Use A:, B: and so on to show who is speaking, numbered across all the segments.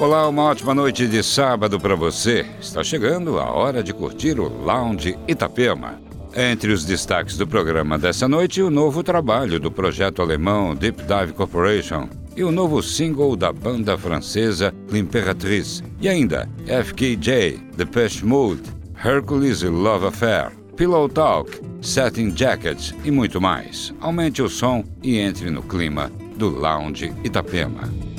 A: Olá, uma ótima noite de sábado para você. Está chegando a hora de curtir o Lounge Itapema. Entre os destaques do programa dessa noite, o novo trabalho do projeto alemão Deep Dive Corporation e o novo single da banda francesa L'Imperatrice. E ainda FKJ, Depeche Mode, Hercules e Love Affair, Pillow Talk, Satin Jackets e muito mais. Aumente o som e entre no clima do Lounge Itapema.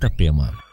B: Itapema.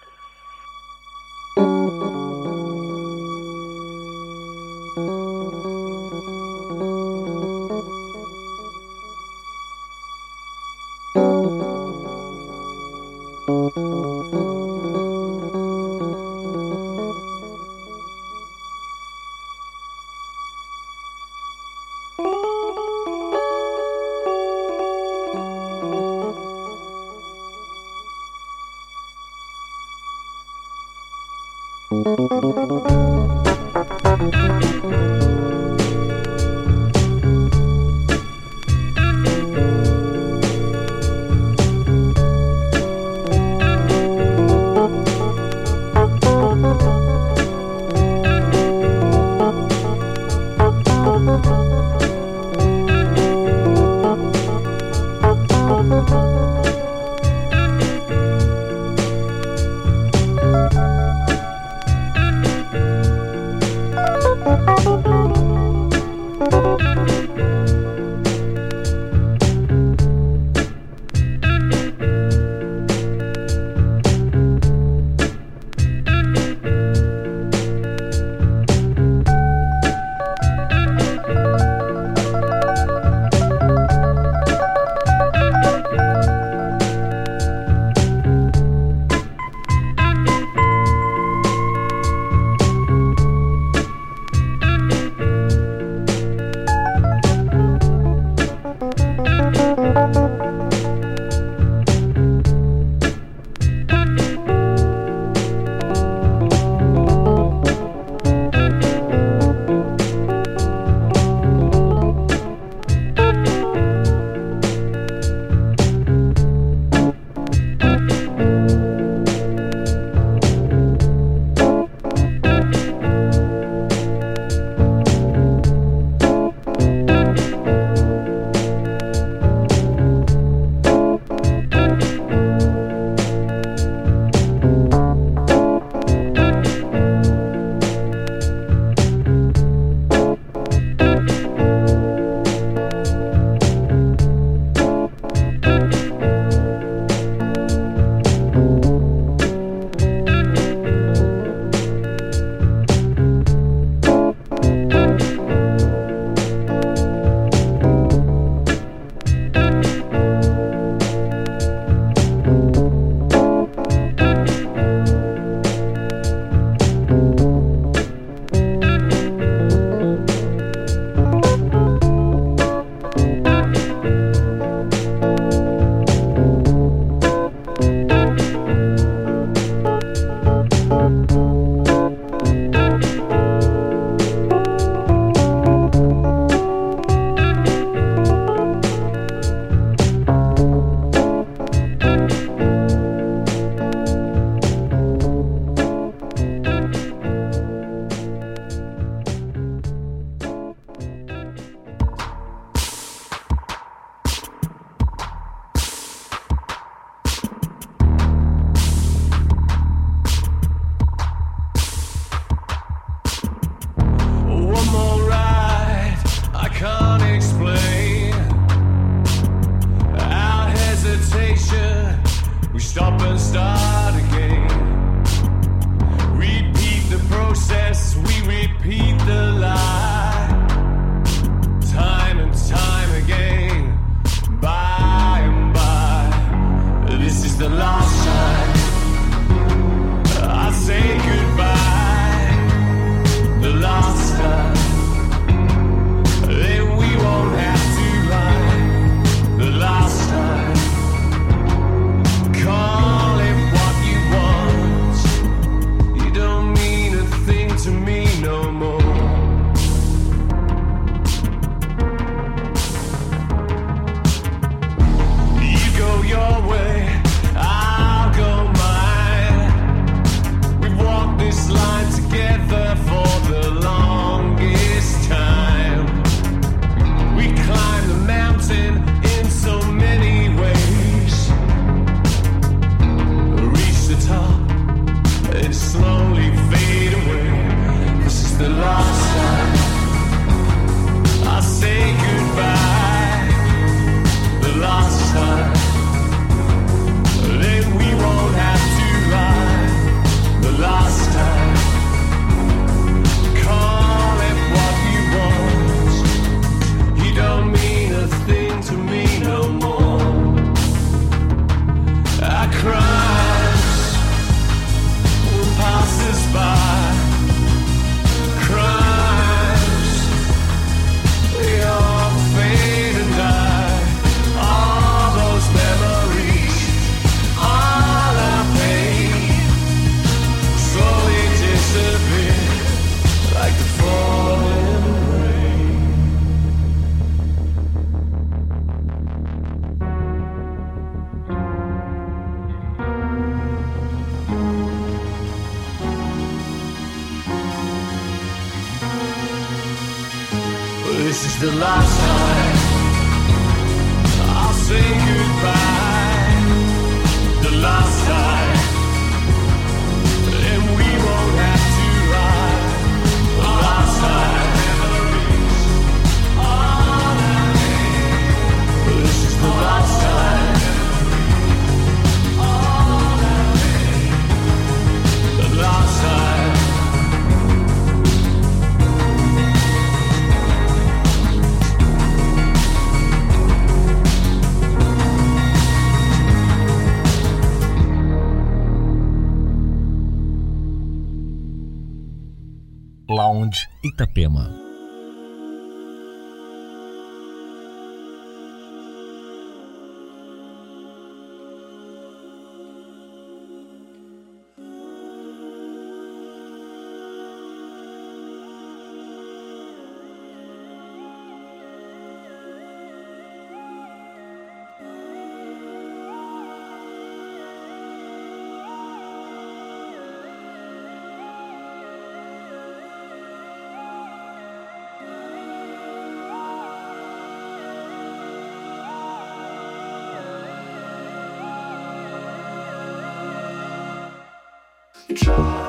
C: try.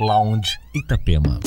B: Lounge Itapema.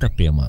D: Itapema.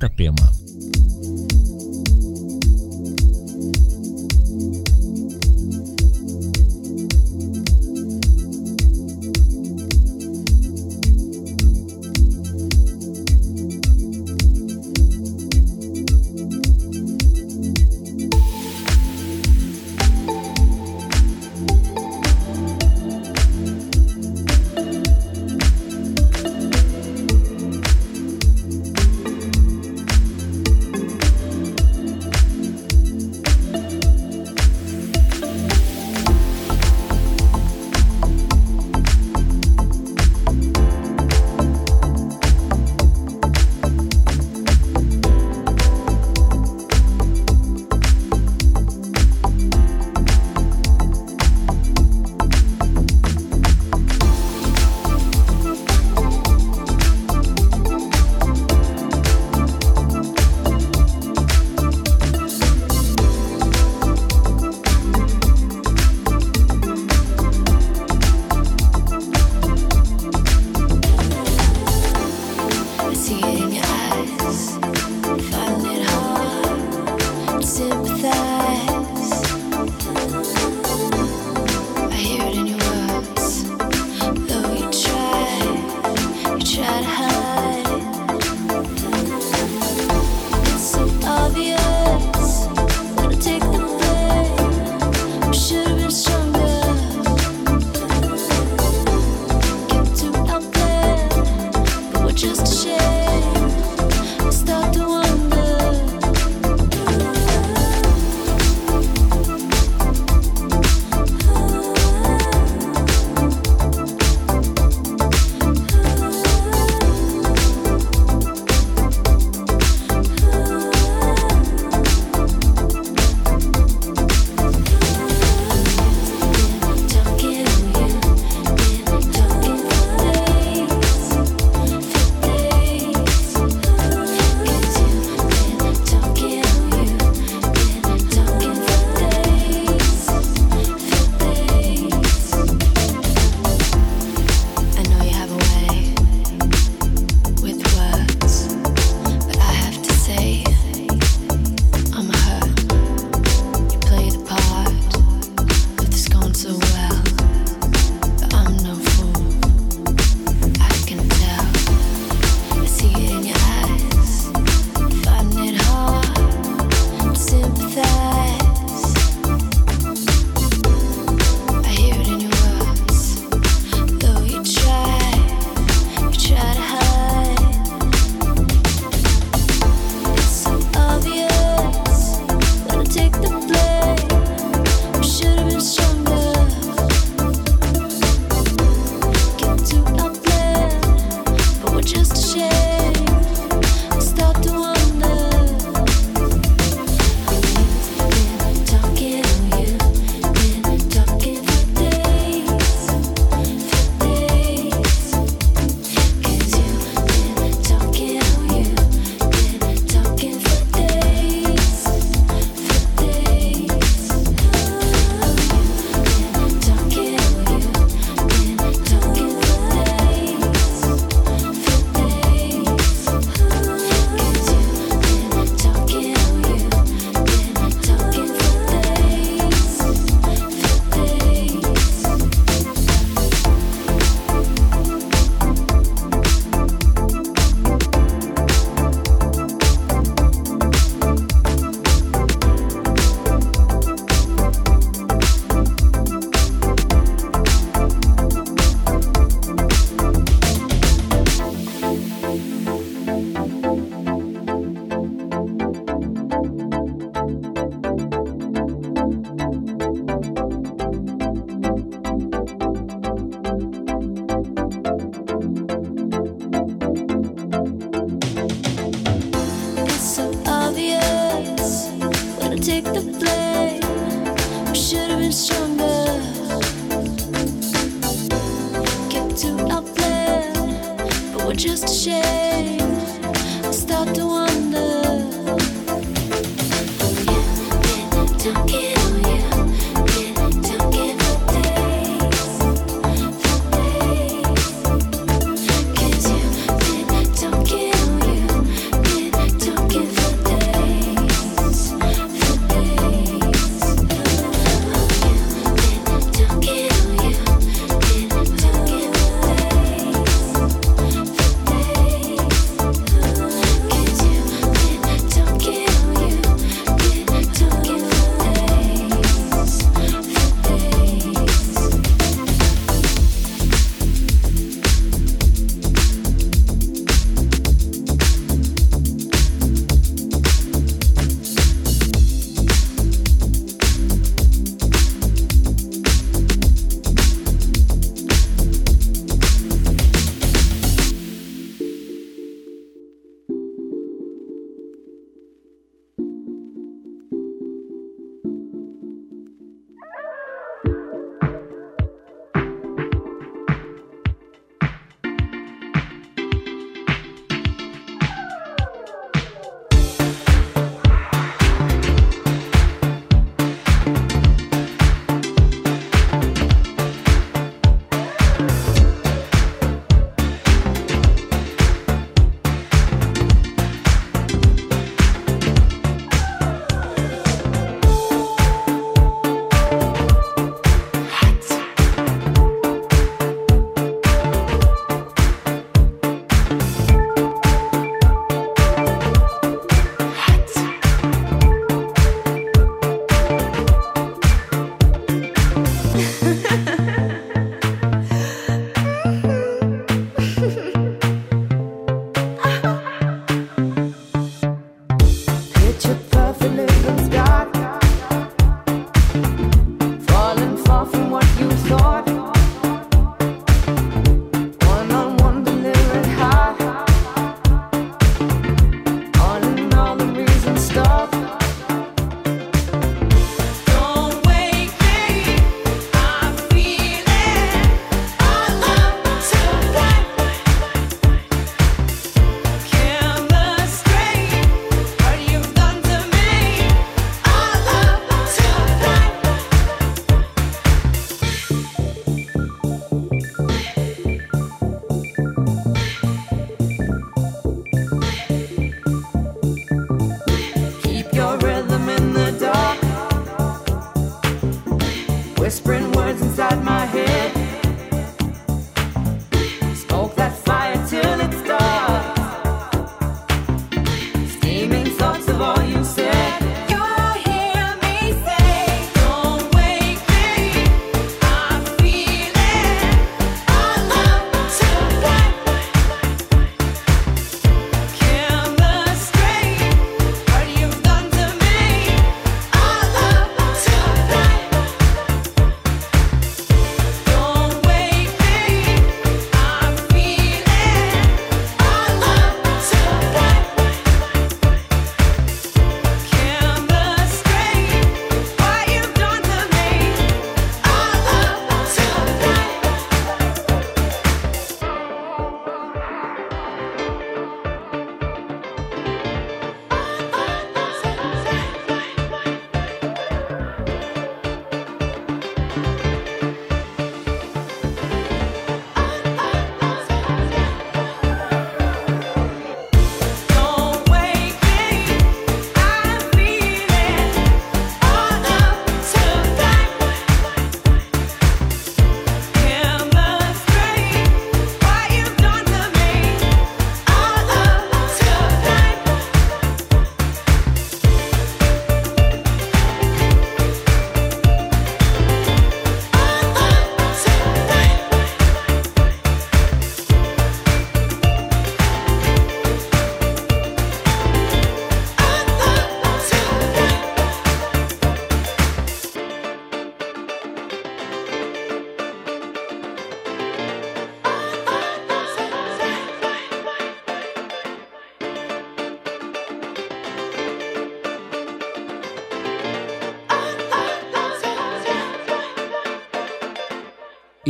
E: Itapema.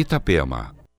A: Itapema